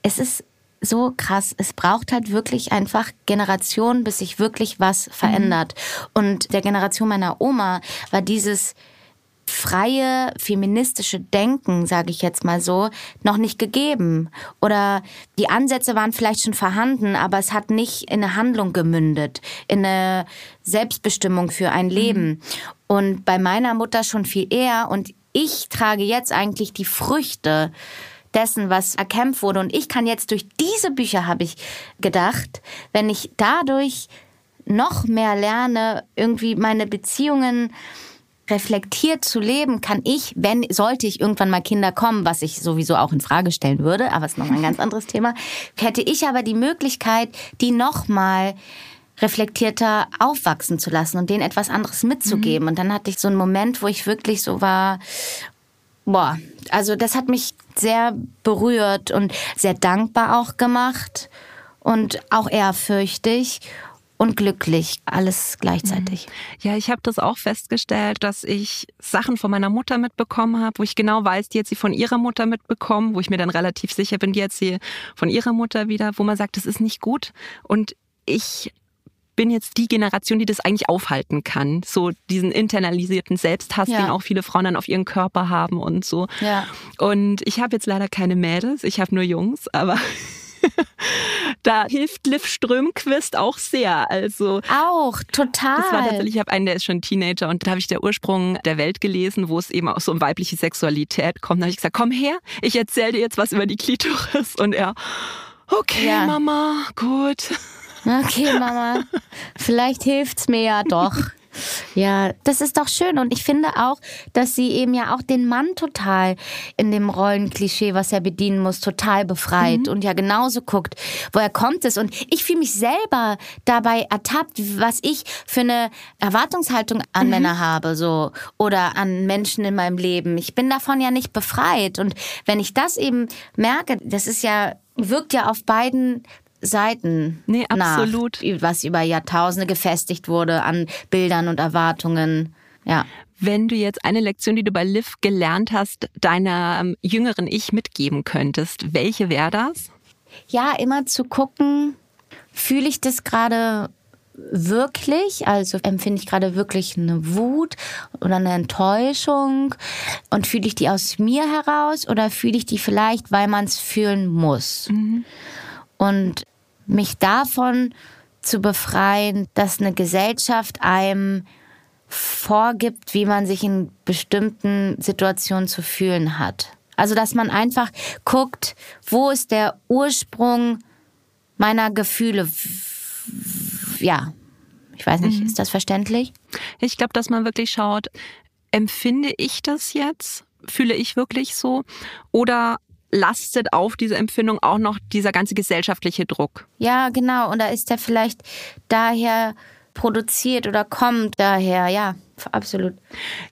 es ist so krass. Es braucht halt wirklich einfach Generationen, bis sich wirklich was verändert. Mhm. Und der Generation meiner Oma war dieses freie feministische Denken, sage ich jetzt mal so, noch nicht gegeben. Oder die Ansätze waren vielleicht schon vorhanden, aber es hat nicht in eine Handlung gemündet, in eine Selbstbestimmung für ein Leben. Mhm. Und bei meiner Mutter schon viel eher. Und ich trage jetzt eigentlich die Früchte dessen, was erkämpft wurde. Und ich kann jetzt durch diese Bücher, habe ich gedacht, wenn ich dadurch noch mehr lerne, irgendwie meine Beziehungen reflektiert zu leben, kann ich, wenn, sollte ich irgendwann mal Kinder kommen, was ich sowieso auch in Frage stellen würde, aber es ist noch ein ganz anderes Thema, hätte ich aber die Möglichkeit, die nochmal reflektierter aufwachsen zu lassen und denen etwas anderes mitzugeben. Mhm. Und dann hatte ich so einen Moment, wo ich wirklich so war, boah, also das hat mich sehr berührt und sehr dankbar auch gemacht und auch ehrfürchtig und glücklich, alles gleichzeitig. Mhm. Ja, ich habe das auch festgestellt, dass ich Sachen von meiner Mutter mitbekommen habe, wo ich genau weiß, die hat sie von ihrer Mutter mitbekommen, wo ich mir dann relativ sicher bin, die hat sie von ihrer Mutter wieder, wo man sagt, das ist nicht gut. Und ich bin jetzt die Generation, die das eigentlich aufhalten kann. So diesen internalisierten Selbsthass, ja. den auch viele Frauen dann auf ihren Körper haben und so. Ja. Und ich habe jetzt leider keine Mädels, ich habe nur Jungs, aber da hilft Liv Strömquist auch sehr. Also auch total. Das war tatsächlich, ich habe einen, der ist schon Teenager und da habe ich der Ursprung der Welt gelesen, wo es eben auch so um weibliche Sexualität kommt. Da habe ich gesagt, komm her, ich erzähle dir jetzt was über die Klitoris und er, okay, ja. Mama, gut. Okay, Mama, vielleicht hilft's mir ja doch. Ja, das ist doch schön. Und ich finde auch, dass sie eben ja auch den Mann total in dem Rollenklischee, was er bedienen muss, total befreit mhm. und ja genauso guckt, woher kommt es. Und ich fühle mich selber dabei ertappt, was ich für eine Erwartungshaltung an mhm. Männer habe, so oder an Menschen in meinem Leben. Ich bin davon ja nicht befreit. Und wenn ich das eben merke, das ist ja wirkt ja auf beiden Seiten nee, absolut. Nach, was über Jahrtausende gefestigt wurde an Bildern und Erwartungen. Ja. Wenn du jetzt eine Lektion, die du bei Liv gelernt hast, deiner ähm, jüngeren Ich mitgeben könntest, welche wäre das? Ja, immer zu gucken, fühle ich das gerade wirklich, also empfinde ich gerade wirklich eine Wut oder eine Enttäuschung und fühle ich die aus mir heraus oder fühle ich die vielleicht, weil man es fühlen muss. Mhm. Und mich davon zu befreien, dass eine Gesellschaft einem vorgibt, wie man sich in bestimmten Situationen zu fühlen hat. Also, dass man einfach guckt, wo ist der Ursprung meiner Gefühle? Ja, ich weiß nicht, mhm. ist das verständlich? Ich glaube, dass man wirklich schaut, empfinde ich das jetzt? Fühle ich wirklich so? Oder lastet auf diese Empfindung auch noch dieser ganze gesellschaftliche Druck. Ja, genau. Und da ist er vielleicht daher produziert oder kommt daher, ja, absolut.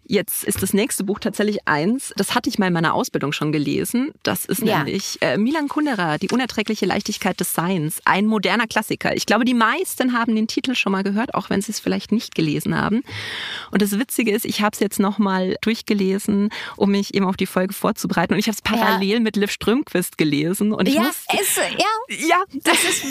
Jetzt ist das nächste Buch tatsächlich eins, das hatte ich mal in meiner Ausbildung schon gelesen. Das ist Ja. nämlich äh, Milan Kundera, Die unerträgliche Leichtigkeit des Seins. Ein moderner Klassiker. Ich glaube, die meisten haben den Titel schon mal gehört, auch wenn sie es vielleicht nicht gelesen haben. Und das Witzige ist, ich habe es jetzt nochmal durchgelesen, um mich eben auf die Folge vorzubereiten. Und ich habe es parallel mit Liv Strömquist gelesen. Und ich ja, musste, es, ja, ja, das ist,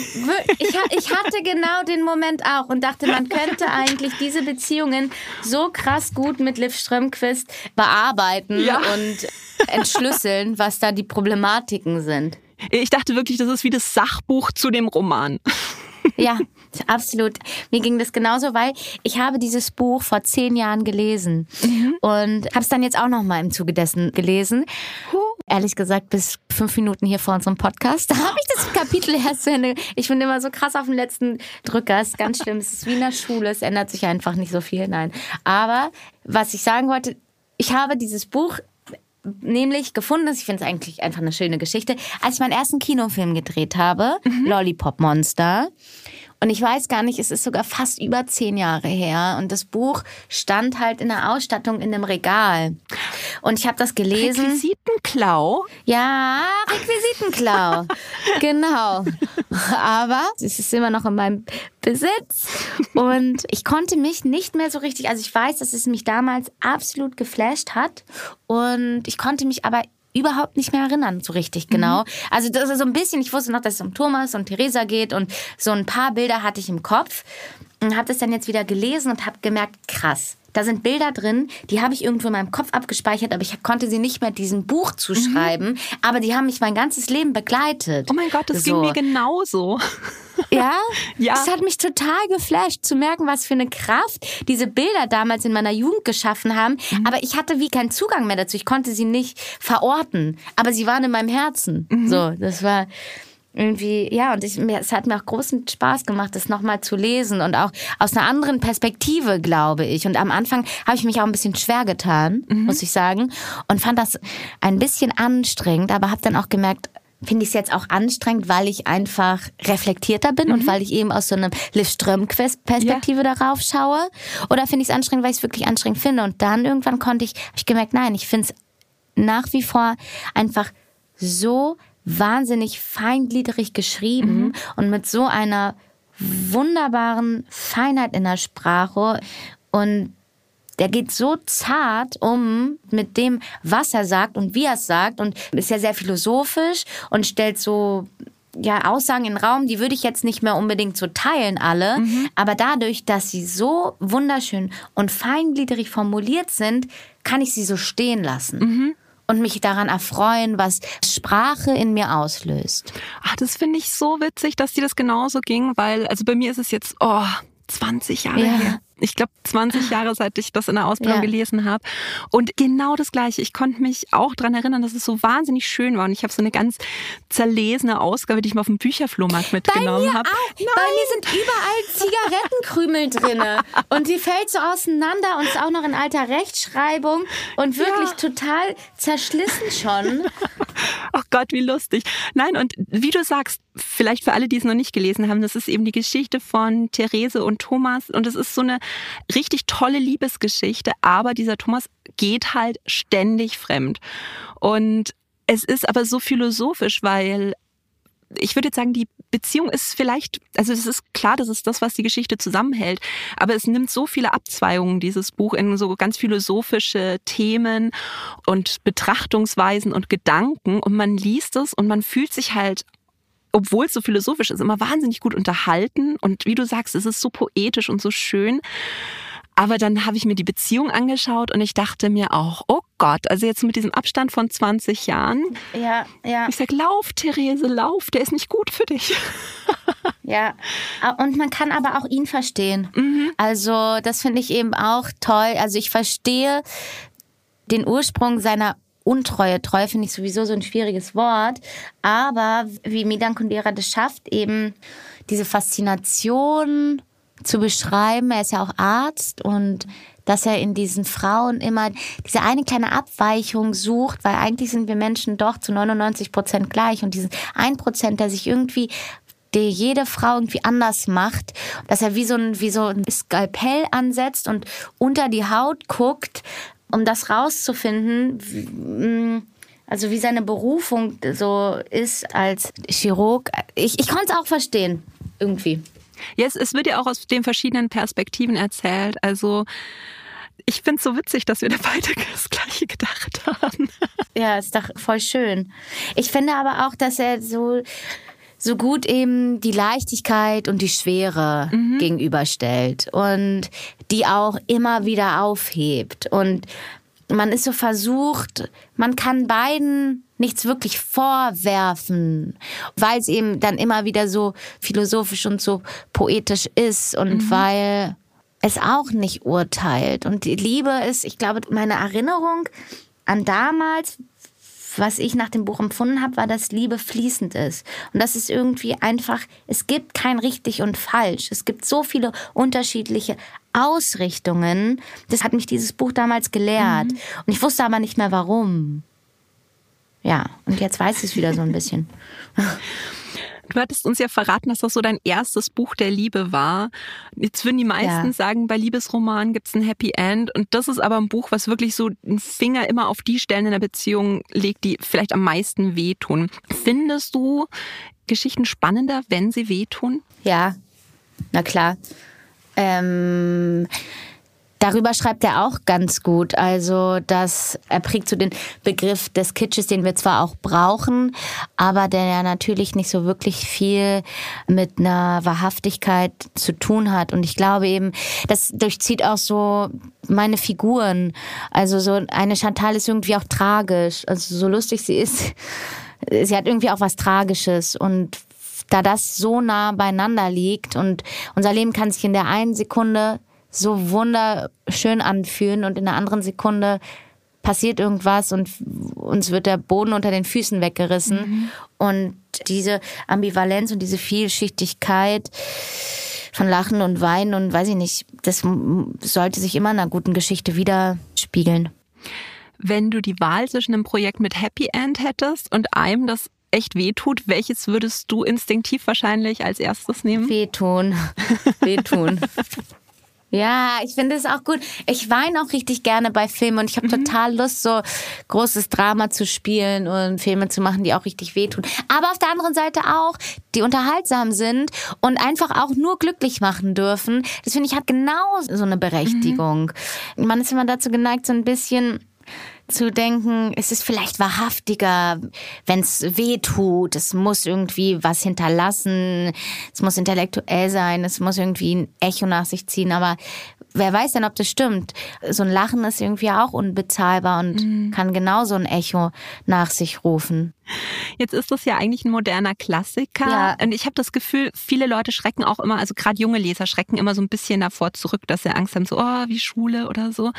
ich, ich hatte genau den Moment auch und dachte, man könnte eigentlich diese Beziehungen so krass gut mit Liv Strömquist bearbeiten Ja. und entschlüsseln, was da die Problematiken sind. ich dachte wirklich, das ist wie das Sachbuch zu dem Roman. Ja, absolut. Mir ging das genauso, weil ich habe dieses Buch vor zehn Jahren gelesen und habe es dann jetzt auch noch mal im Zuge dessen gelesen. Ehrlich gesagt, bis fünf Minuten hier vor unserem Podcast, da habe ich das Kapitel erst zu Ende. Ich bin immer so krass auf dem letzten Drücker. Es ist ganz schlimm. Es ist wie in der Schule. Es ändert sich einfach nicht so viel. Nein. Aber was ich sagen wollte, ich habe dieses Buch nämlich gefunden, ich finde es eigentlich einfach eine schöne Geschichte, als ich meinen ersten Kinofilm gedreht habe, Lollipop Monster. Und ich weiß gar nicht, es ist sogar fast über zehn Jahre her. Und das Buch stand halt in der Ausstattung in einem Regal. Und ich habe das gelesen. Requisitenklau. Ja, Requisitenklau. genau. Aber es ist immer noch in meinem Besitz. Und ich konnte mich nicht mehr so richtig, also ich weiß, dass es mich damals absolut geflasht hat. Und ich konnte mich aber überhaupt nicht mehr erinnern, so richtig genau. Also das ist so ein bisschen, ich wusste noch, dass es um Thomas und Theresa geht und so ein paar Bilder hatte ich im Kopf und habe das dann jetzt wieder gelesen und habe gemerkt, krass. Da sind Bilder drin, die habe ich irgendwo in meinem Kopf abgespeichert, aber ich konnte sie nicht mehr diesem Buch zuschreiben. Aber die haben mich mein ganzes Leben begleitet. Oh mein Gott, das So. ging mir genauso. Ja? Ja. Das hat mich total geflasht, zu merken, was für eine Kraft diese Bilder damals in meiner Jugend geschaffen haben. Mhm. Aber ich hatte wie keinen Zugang mehr dazu. Ich konnte sie nicht verorten. Aber sie waren in meinem Herzen. Mhm. So, das war irgendwie, ja, und ich, mir, es hat mir auch großen Spaß gemacht, das nochmal zu lesen und auch aus einer anderen Perspektive, glaube ich. Und am Anfang habe ich mich auch ein bisschen schwer getan, Mhm. muss ich sagen, und fand das ein bisschen anstrengend, aber habe dann auch gemerkt, finde ich es jetzt auch anstrengend, weil ich einfach reflektierter bin und weil ich eben aus so einer Liv Ström-Perspektive darauf schaue? Oder finde ich es anstrengend, weil ich es wirklich anstrengend finde? Und dann irgendwann konnte ich, habe ich gemerkt, nein, ich finde es nach wie vor einfach so wahnsinnig feingliedrig geschrieben und mit so einer wunderbaren Feinheit in der Sprache. Und der geht so zart um mit dem, was er sagt und wie er es sagt und ist ja sehr philosophisch und stellt so ja, Aussagen in den Raum, die würde ich jetzt nicht mehr unbedingt so teilen alle, aber dadurch, dass sie so wunderschön und feingliedrig formuliert sind, kann ich sie so stehen lassen und mich daran erfreuen, was Sprache in mir auslöst. Ach, das finde ich so witzig, dass dir das genauso ging, weil, also bei mir ist es jetzt, oh, 20 Jahre Ja. her. Ich glaube, 20 Jahre, seit ich das in der Ausbildung Ja. gelesen habe. Und genau das Gleiche. Ich konnte mich auch dran erinnern, dass es so wahnsinnig schön war. Und ich habe so eine ganz zerlesene Ausgabe, die ich mal auf dem Bücherflohmarkt mitgenommen habe. Bei mir sind überall Zigarettenkrümel drinne und die fällt so auseinander und ist auch noch in alter Rechtschreibung und wirklich Ja. total zerschlissen schon. Ach Gott, wie lustig. Nein, und wie du sagst, vielleicht für alle, die es noch nicht gelesen haben, das ist eben die Geschichte von Therese und Thomas. Und es ist so eine richtig tolle Liebesgeschichte, aber dieser Thomas geht halt ständig fremd. Und es ist aber so philosophisch, weil ich würde jetzt sagen, die Beziehung ist vielleicht, also es ist klar, das ist das, was die Geschichte zusammenhält, aber es nimmt so viele Abzweigungen, dieses Buch, in so ganz philosophische Themen und Betrachtungsweisen und Gedanken und man liest es und man fühlt sich halt obwohl es so philosophisch ist, immer wahnsinnig gut unterhalten. Und wie du sagst, es ist so poetisch und so schön. Aber dann habe ich mir die Beziehung angeschaut und ich dachte mir auch, oh Gott, also jetzt mit diesem Abstand von 20 Jahren, Ja, ja, ich sag, lauf, Therese, lauf, der ist nicht gut für dich. ja. Und man kann aber auch ihn verstehen. Also das finde ich eben auch toll. Also ich verstehe den Ursprung seiner Untreue. Treue finde ich sowieso so ein schwieriges Wort. Aber wie Midan Kundera das schafft, eben diese Faszination zu beschreiben. Er ist ja auch Arzt und dass er in diesen Frauen immer diese eine kleine Abweichung sucht, weil eigentlich sind wir Menschen doch zu 99 Prozent gleich und diesen ein Prozent, der sich irgendwie der jede Frau irgendwie anders macht, dass er wie so ein, wie so ein Skalpell ansetzt und unter die Haut guckt, um das rauszufinden, mm, also wie seine Berufung so ist als Chirurg. Ich, ich konnte es auch verstehen, irgendwie. Ja, es, es wird ja auch aus den verschiedenen Perspektiven erzählt. Also ich finde es so witzig, dass wir da beide das Gleiche gedacht haben. Ja, ist doch voll schön. Ich finde aber auch, dass er so so gut eben die Leichtigkeit und die Schwere mhm. gegenüberstellt und die auch immer wieder aufhebt. Und man ist so versucht, man kann beiden nichts wirklich vorwerfen, weil es eben dann immer wieder so philosophisch und so poetisch ist und mhm. weil es auch nicht urteilt. Und die Liebe ist, ich glaube, meine Erinnerung an damals, was ich nach dem Buch empfunden habe, war, dass Liebe fließend ist. Und das ist irgendwie einfach, es gibt kein richtig und falsch. Es gibt so viele unterschiedliche Ausrichtungen. Das hat mich dieses Buch damals gelehrt. Mhm. Und ich wusste aber nicht mehr warum. Ja, und jetzt weiß ich es wieder so ein bisschen. Du hattest uns ja verraten, dass das so dein erstes Buch der Liebe war. Jetzt würden die meisten ja. sagen, bei Liebesromanen gibt es ein Happy End. Und das ist aber ein Buch, was wirklich so einen Finger immer auf die Stellen in der Beziehung legt, die vielleicht am meisten wehtun. Findest du Geschichten spannender, wenn sie wehtun? Ja, na klar. Ähm, Darüber schreibt er auch ganz gut. Also, dass er prägt so den Begriff des Kitsches, den wir zwar auch brauchen, aber der ja natürlich nicht so wirklich viel mit einer Wahrhaftigkeit zu tun hat. Und ich glaube eben, das durchzieht auch so meine Figuren. Also, so eine Chantal ist irgendwie auch tragisch. Also, so lustig sie ist, sie hat irgendwie auch was Tragisches und da das so nah beieinander liegt und unser Leben kann sich in der einen Sekunde so wunderschön anfühlen und in der anderen Sekunde passiert irgendwas und uns wird der Boden unter den Füßen weggerissen. Mhm. Und diese Ambivalenz und diese Vielschichtigkeit von Lachen und Weinen und weiß ich nicht, das sollte sich immer in einer guten Geschichte widerspiegeln. Wenn du die Wahl zwischen einem Projekt mit Happy End hättest und einem, das echt wehtut, welches würdest du instinktiv wahrscheinlich als erstes nehmen? Wehtun. Wehtun. Ja, ich finde es auch gut. Ich weine auch richtig gerne bei Filmen und ich habe mhm. total Lust, so großes Drama zu spielen und Filme zu machen, die auch richtig wehtun. Aber auf der anderen Seite auch, die unterhaltsam sind und einfach auch nur glücklich machen dürfen. Das finde ich hat genau so eine Berechtigung. Mhm. Man ist immer dazu geneigt, so ein bisschen zu denken, es ist vielleicht wahrhaftiger, wenn es weh tut, es muss irgendwie was hinterlassen, es muss intellektuell sein, es muss irgendwie ein Echo nach sich ziehen, aber wer weiß denn, ob das stimmt? So ein Lachen ist irgendwie auch unbezahlbar und mhm. kann genauso ein Echo nach sich rufen. Jetzt ist das ja eigentlich ein moderner Klassiker. Ja. Und ich habe das Gefühl, viele Leute schrecken auch immer, also gerade junge Leser schrecken immer so ein bisschen davor zurück, dass sie Angst haben, so, oh, wie Schule oder so.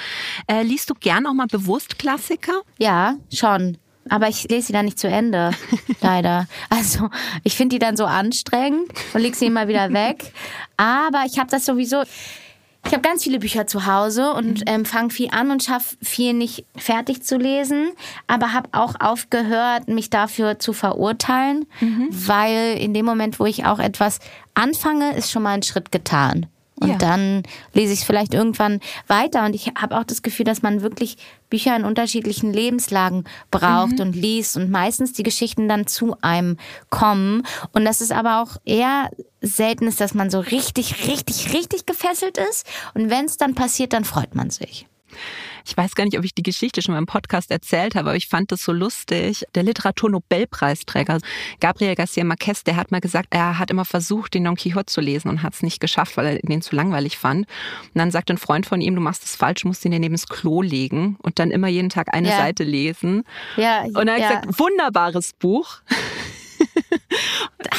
Äh, liest du gern auch mal bewusst Klassiker? Ja, schon. Aber ich lese sie dann nicht zu Ende, leider. Also ich finde die dann so anstrengend und leg sie immer wieder weg. Aber ich habe das sowieso ich habe ganz viele Bücher zu Hause und mhm. ähm, fange viel an und schaffe viel nicht fertig zu lesen, aber habe auch aufgehört, mich dafür zu verurteilen, mhm. weil in dem Moment, wo ich auch etwas anfange, ist schon mal ein Schritt getan. Und ja. dann lese ich es vielleicht irgendwann weiter. Und ich habe auch das Gefühl, dass man wirklich Bücher in unterschiedlichen Lebenslagen braucht mhm. und liest und meistens die Geschichten dann zu einem kommen. Und das ist aber auch eher selten ist, dass man so richtig, richtig, richtig gefesselt ist. Und wenn es dann passiert, dann freut man sich. Ich weiß gar nicht, ob ich die Geschichte schon mal im Podcast erzählt habe, aber ich fand das so lustig. Der Literaturnobelpreisträger Gabriel Garcia Marquez, der hat mal gesagt, er hat immer versucht, den Don Quixote zu lesen und hat es nicht geschafft, weil er den zu langweilig fand. Und dann sagt ein Freund von ihm, du machst es falsch, musst ihn dir neben das Klo legen und dann immer jeden Tag eine ja. Seite lesen. Ja, und er hat ja. gesagt, wunderbares Buch.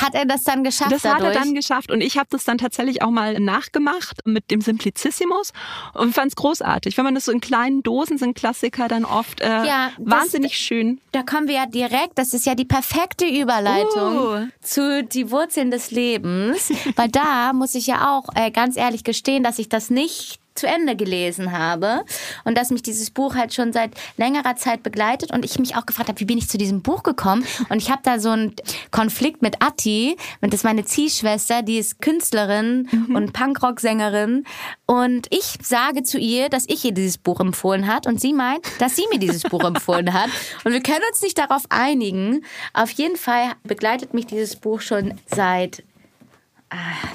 Hat er das dann geschafft? Das dadurch? hat er dann geschafft. Und ich habe das dann tatsächlich auch mal nachgemacht mit dem Simplicissimus und fand es großartig. Wenn man das so in kleinen Dosen sind Klassiker dann oft äh, ja, wahnsinnig das, schön. Da kommen wir ja direkt, das ist ja die perfekte Überleitung uh. zu die Wurzeln des Lebens. Weil da muss ich ja auch äh, ganz ehrlich gestehen, dass ich das nicht zu Ende gelesen habe und dass mich dieses Buch halt schon seit längerer Zeit begleitet und ich mich auch gefragt habe, wie bin ich zu diesem Buch gekommen? Und ich habe da so einen Konflikt mit Atti, das ist meine Ziehschwester, die ist Künstlerin mhm. und Punkrock-Sängerin und ich sage zu ihr, dass ich ihr dieses Buch empfohlen hat und sie meint, dass sie mir dieses Buch empfohlen hat und wir können uns nicht darauf einigen. Auf jeden Fall begleitet mich dieses Buch schon seit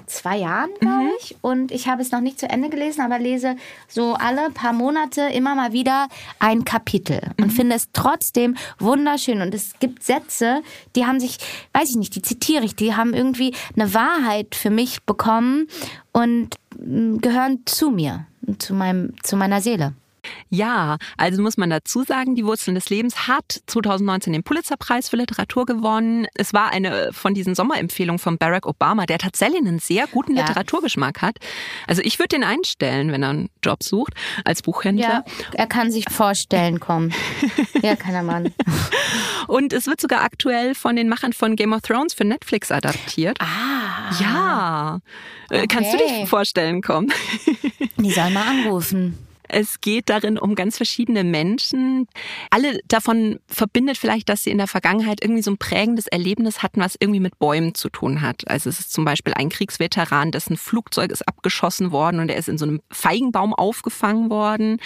zwei Jahren, glaube mhm. ich. Und ich habe es noch nicht zu Ende gelesen, aber lese so alle paar Monate immer mal wieder ein Kapitel und mhm. finde es trotzdem wunderschön. Und es gibt Sätze, die haben sich, weiß ich nicht, die zitiere ich, die haben irgendwie eine Wahrheit für mich bekommen und mm, gehören zu mir, zu, meinem, zu meiner Seele. Ja, also muss man dazu sagen, die Wurzeln des Lebens hat 2019 den Pulitzerpreis für Literatur gewonnen. Es war eine von diesen Sommerempfehlungen von Barack Obama, der tatsächlich einen sehr guten ja. Literaturgeschmack hat. Also ich würde den einstellen, wenn er einen Job sucht als Buchhändler. Ja, er kann sich vorstellen kommen. ja, kann er Mann. Und es wird sogar aktuell von den Machern von Game of Thrones für Netflix adaptiert. Ah. Ja. Okay. Kannst du dich vorstellen kommen? Die soll mal anrufen. Es geht darin um ganz verschiedene Menschen. Alle davon verbindet vielleicht, dass sie in der Vergangenheit irgendwie so ein prägendes Erlebnis hatten, was irgendwie mit Bäumen zu tun hat. Also es ist zum Beispiel ein Kriegsveteran, dessen Flugzeug ist abgeschossen worden und er ist in so einem Feigenbaum aufgefangen worden.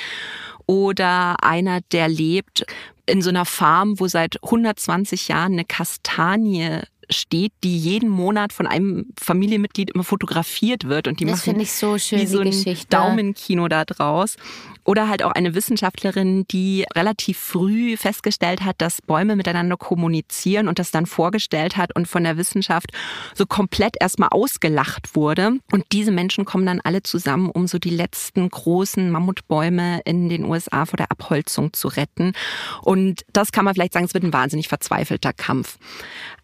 Oder einer, der lebt in so einer Farm, wo seit 120 Jahren eine Kastanie steht, die jeden Monat von einem Familienmitglied immer fotografiert wird und die das machen ich so schön, wie so ein. Daumenkino da draus. Oder halt auch eine Wissenschaftlerin, die relativ früh festgestellt hat, dass Bäume miteinander kommunizieren und das dann vorgestellt hat und von der Wissenschaft so komplett erstmal ausgelacht wurde. Und diese Menschen kommen dann alle zusammen, um so die letzten großen Mammutbäume in den USA vor der Abholzung zu retten. Und das kann man vielleicht sagen, es wird ein wahnsinnig verzweifelter Kampf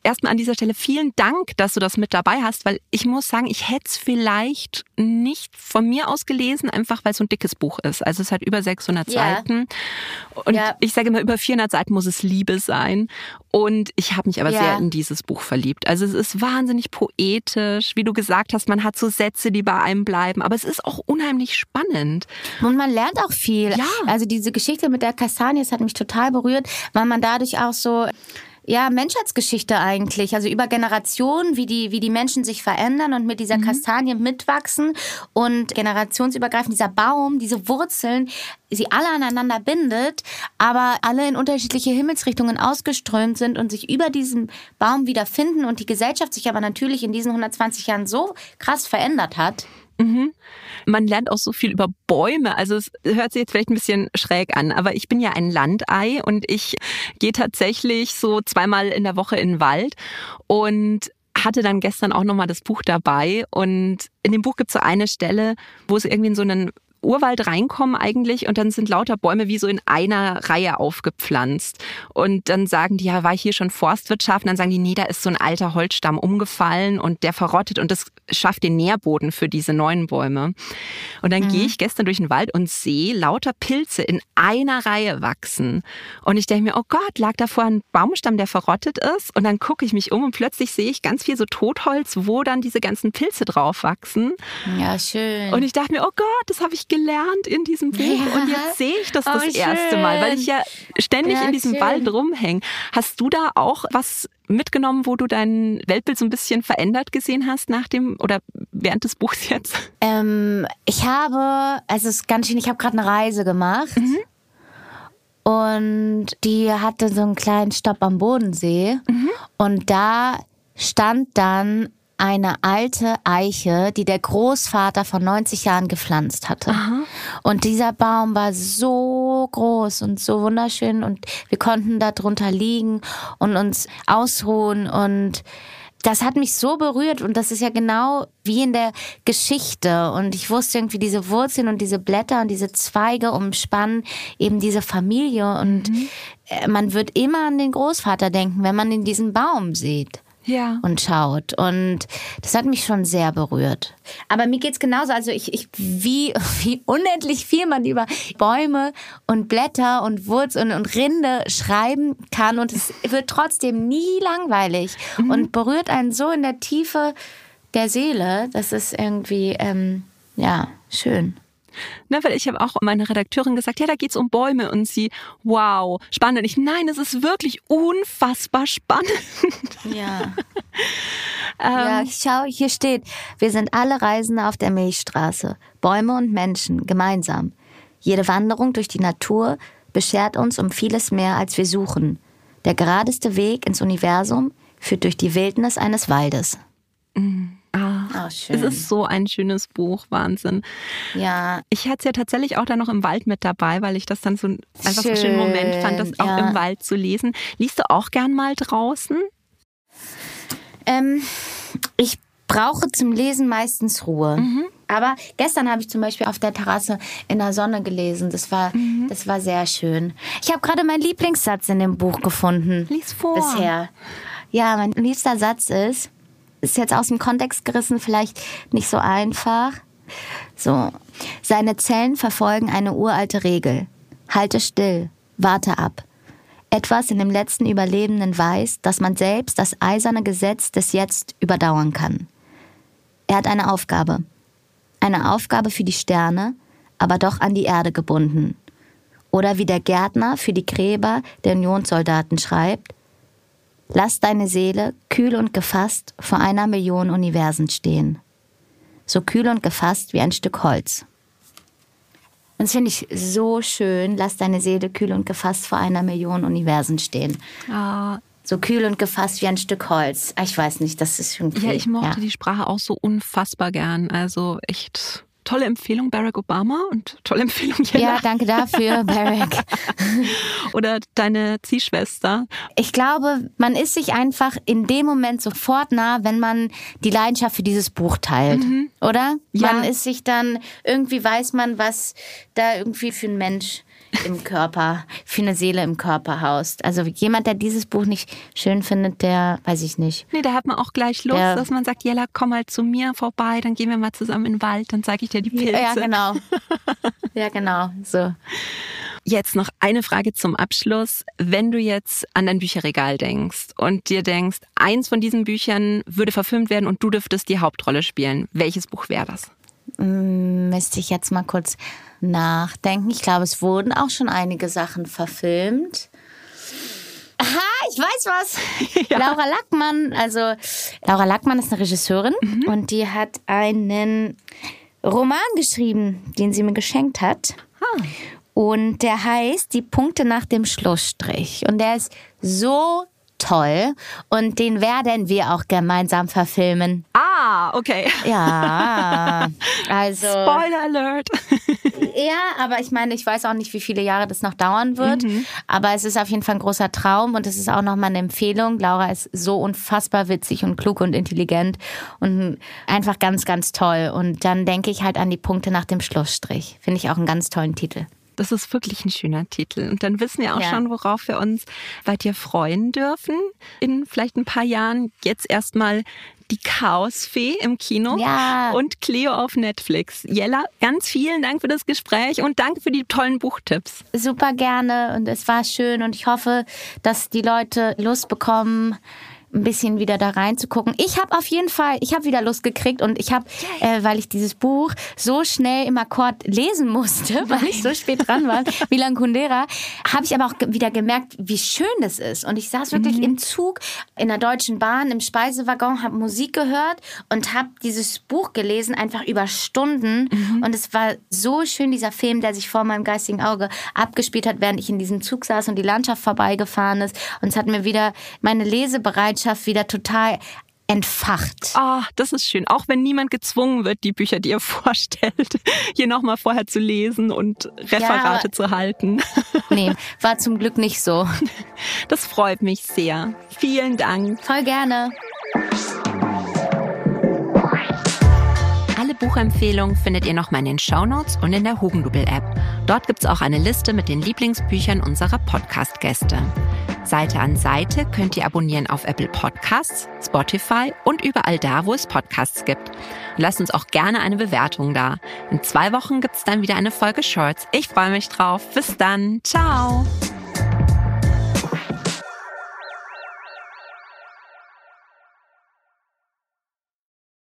erstmal an dieser Stelle vielen Dank, dass du das mit dabei hast, weil ich muss sagen, ich hätte es vielleicht nicht von mir aus gelesen, einfach weil es so ein dickes Buch ist. Also es hat über 600 ja. Seiten. Und ja. ich sage immer, über 400 Seiten muss es Liebe sein. Und ich habe mich aber ja. sehr in dieses Buch verliebt. Also es ist wahnsinnig poetisch. Wie du gesagt hast, man hat so Sätze, die bei einem bleiben. Aber es ist auch unheimlich spannend. Und man lernt auch viel. Ja. Also diese Geschichte mit der Kastanie, das hat mich total berührt, weil man dadurch auch so ja, Menschheitsgeschichte eigentlich. Also über Generationen, wie die, wie die Menschen sich verändern und mit dieser mhm. Kastanie mitwachsen und generationsübergreifend dieser Baum, diese Wurzeln, sie alle aneinander bindet, aber alle in unterschiedliche Himmelsrichtungen ausgeströmt sind und sich über diesen Baum wiederfinden und die Gesellschaft sich aber natürlich in diesen 120 Jahren so krass verändert hat. Mhm. Man lernt auch so viel über Bäume. Also es hört sich jetzt vielleicht ein bisschen schräg an, aber ich bin ja ein Landei und ich gehe tatsächlich so zweimal in der Woche in den Wald und hatte dann gestern auch nochmal das Buch dabei und in dem Buch gibt es so eine Stelle, wo es irgendwie in so einen Urwald reinkommen eigentlich und dann sind lauter Bäume wie so in einer Reihe aufgepflanzt. Und dann sagen die, ja, war hier schon Forstwirtschaft? Und dann sagen die, nee, da ist so ein alter Holzstamm umgefallen und der verrottet und das schafft den Nährboden für diese neuen Bäume. Und dann mhm. gehe ich gestern durch den Wald und sehe lauter Pilze in einer Reihe wachsen. Und ich denke mir, oh Gott, lag da vor ein Baumstamm, der verrottet ist? Und dann gucke ich mich um und plötzlich sehe ich ganz viel so Totholz, wo dann diese ganzen Pilze drauf wachsen. Ja, schön. Und ich dachte mir, oh Gott, das habe ich gelernt in diesem Buch ja. und jetzt sehe ich das oh, das schön. erste Mal, weil ich ja ständig ja, in diesem schön. Wald rumhänge. Hast du da auch was mitgenommen, wo du dein Weltbild so ein bisschen verändert gesehen hast nach dem oder während des Buchs jetzt? Ähm, ich habe, also es ist ganz schön, ich habe gerade eine Reise gemacht. Mhm. Und die hatte so einen kleinen Stopp am Bodensee. Mhm. Und da stand dann eine alte Eiche, die der Großvater vor 90 Jahren gepflanzt hatte. Aha. Und dieser Baum war so groß und so wunderschön und wir konnten da drunter liegen und uns ausruhen und das hat mich so berührt und das ist ja genau wie in der Geschichte und ich wusste irgendwie diese Wurzeln und diese Blätter und diese Zweige umspannen eben diese Familie und mhm. man wird immer an den Großvater denken, wenn man in diesen Baum sieht ja. und schaut. Und das hat mich schon sehr berührt. Aber mir geht's genauso. Also ich, ich wie, wie unendlich viel man über Bäume und Blätter und Wurzeln und, und Rinde schreiben kann. Und es wird trotzdem nie langweilig mhm. und berührt einen so in der Tiefe der Seele. Das ist irgendwie, ähm, ja, schön. Ne, weil ich habe auch meine Redakteurin gesagt, ja, da geht's um Bäume und sie, wow, spannend. Und ich, nein, es ist wirklich unfassbar spannend. Ja. ja, ich schau, hier steht, wir sind alle Reisende auf der Milchstraße, Bäume und Menschen, gemeinsam. Jede Wanderung durch die Natur beschert uns um vieles mehr, als wir suchen. Der geradeste Weg ins Universum führt durch die Wildnis eines Waldes. Mhm. Ah, schön. Es ist so ein schönes Buch, Wahnsinn. Ja. Ich hatte es ja tatsächlich auch da noch im Wald mit dabei, weil ich das dann so einfach schön. so einen schönen Moment fand, das auch ja. im Wald zu lesen. Liest du auch gern mal draußen? Ähm, ich brauche zum Lesen meistens Ruhe. Mhm. Aber gestern habe ich zum Beispiel auf der Terrasse in der Sonne gelesen. Das war, mhm. das war sehr schön. Ich habe gerade meinen Lieblingssatz in dem Buch gefunden. Lies vor. Bisher. Ja, mein liebster Satz ist, ist jetzt aus dem Kontext gerissen, vielleicht nicht so einfach. So. Seine Zellen verfolgen eine uralte Regel. Halte still, warte ab. Etwas in dem letzten Überlebenden weiß, dass man selbst das eiserne Gesetz des Jetzt überdauern kann. Er hat eine Aufgabe. Eine Aufgabe für die Sterne, aber doch an die Erde gebunden. Oder wie der Gärtner für die Gräber der Unionssoldaten schreibt, Lass deine Seele kühl und gefasst vor einer Million Universen stehen. So kühl und gefasst wie ein Stück Holz. Und das finde ich so schön. Lass deine Seele kühl und gefasst vor einer Million Universen stehen. Ah, so kühl und gefasst wie ein Stück Holz. Ah, ich weiß nicht, das ist irgendwie. Ja, ich mochte ja. die Sprache auch so unfassbar gern. Also echt tolle Empfehlung Barack Obama und tolle Empfehlung Jella. Ja, danke dafür, Barack. Oder deine Ziehschwester. Ich glaube, man ist sich einfach in dem Moment sofort nah, wenn man die Leidenschaft für dieses Buch teilt, mhm. oder? Ja. Man ist sich dann, irgendwie weiß man, was da irgendwie für ein Mensch im Körper, für eine Seele im Körper haust. Also jemand, der dieses Buch nicht schön findet, der weiß ich nicht. Nee, da hat man auch gleich Lust, der, dass man sagt, Jella, komm mal zu mir vorbei, dann gehen wir mal zusammen in den Wald, dann zeige ich dir die Pilze. Ja, genau. ja, genau. So. Jetzt noch eine Frage zum Abschluss. Wenn du jetzt an dein Bücherregal denkst und dir denkst, eins von diesen Büchern würde verfilmt werden und du dürftest die Hauptrolle spielen, welches Buch wäre das? Hm, müsste ich jetzt mal kurz nachdenken. Ich glaube, es wurden auch schon einige Sachen verfilmt. Aha, ich weiß was. Ja. Laura Lackmann, also Laura Lackmann ist eine Regisseurin mhm. und die hat einen Roman geschrieben, den sie mir geschenkt hat. Ah. Und der heißt Die Punkte nach dem Schlussstrich. Und der ist so toll und den werden wir auch gemeinsam verfilmen. Ah, okay. Ja, also. Spoiler Alert. ja, aber ich meine, ich weiß auch nicht, wie viele Jahre das noch dauern wird. Mhm. Aber es ist auf jeden Fall ein großer Traum und es ist auch nochmal eine Empfehlung. Laura ist so unfassbar witzig und klug und intelligent und einfach ganz, ganz toll. Und dann denke ich halt an die Punkte nach dem Schlussstrich. Finde ich auch einen ganz tollen Titel. Das ist wirklich ein schöner Titel. Und dann wissen wir auch ja. schon, worauf wir uns bei dir freuen dürfen. In vielleicht ein paar Jahren. Jetzt erstmal die Chaosfee im Kino ja. und Cleo auf Netflix. Jella, ganz vielen Dank für das Gespräch und danke für die tollen Buchtipps. Super gerne und es war schön und ich hoffe, dass die Leute Lust bekommen, ein bisschen wieder da reinzugucken. Ich habe auf jeden Fall, ich habe wieder Lust gekriegt und ich habe, äh, weil ich dieses Buch so schnell im Akkord lesen musste, weil ich so spät dran war, Milan Kundera, habe ich aber auch wieder gemerkt, wie schön das ist. Und ich saß wirklich mhm. im Zug, in der Deutschen Bahn, im Speisewaggon, habe Musik gehört und habe dieses Buch gelesen, einfach über Stunden. Mhm. Und es war so schön, dieser Film, der sich vor meinem geistigen Auge abgespielt hat, während ich in diesem Zug saß und die Landschaft vorbeigefahren ist. Und es hat mir wieder meine Lesebereitschaft Leidenschaft wieder total entfacht. Ah, oh, das ist schön. Auch wenn niemand gezwungen wird, die Bücher, die ihr vorstellt, hier nochmal vorher zu lesen und Referate ja, zu halten. Nee, war zum Glück nicht so. Das freut mich sehr. Vielen Dank. Voll gerne. Alle Buchempfehlungen findet ihr nochmal in den Shownotes und in der Hugendubel-App. Dort gibt es auch eine Liste mit den Lieblingsbüchern unserer Podcast-Gäste. Seite an Seite könnt ihr abonnieren auf Apple Podcasts, Spotify und überall da, wo es Podcasts gibt. Und lasst uns auch gerne eine Bewertung da. In zwei Wochen gibt es dann wieder eine Folge Shorts. Ich freue mich drauf. Bis dann. Ciao.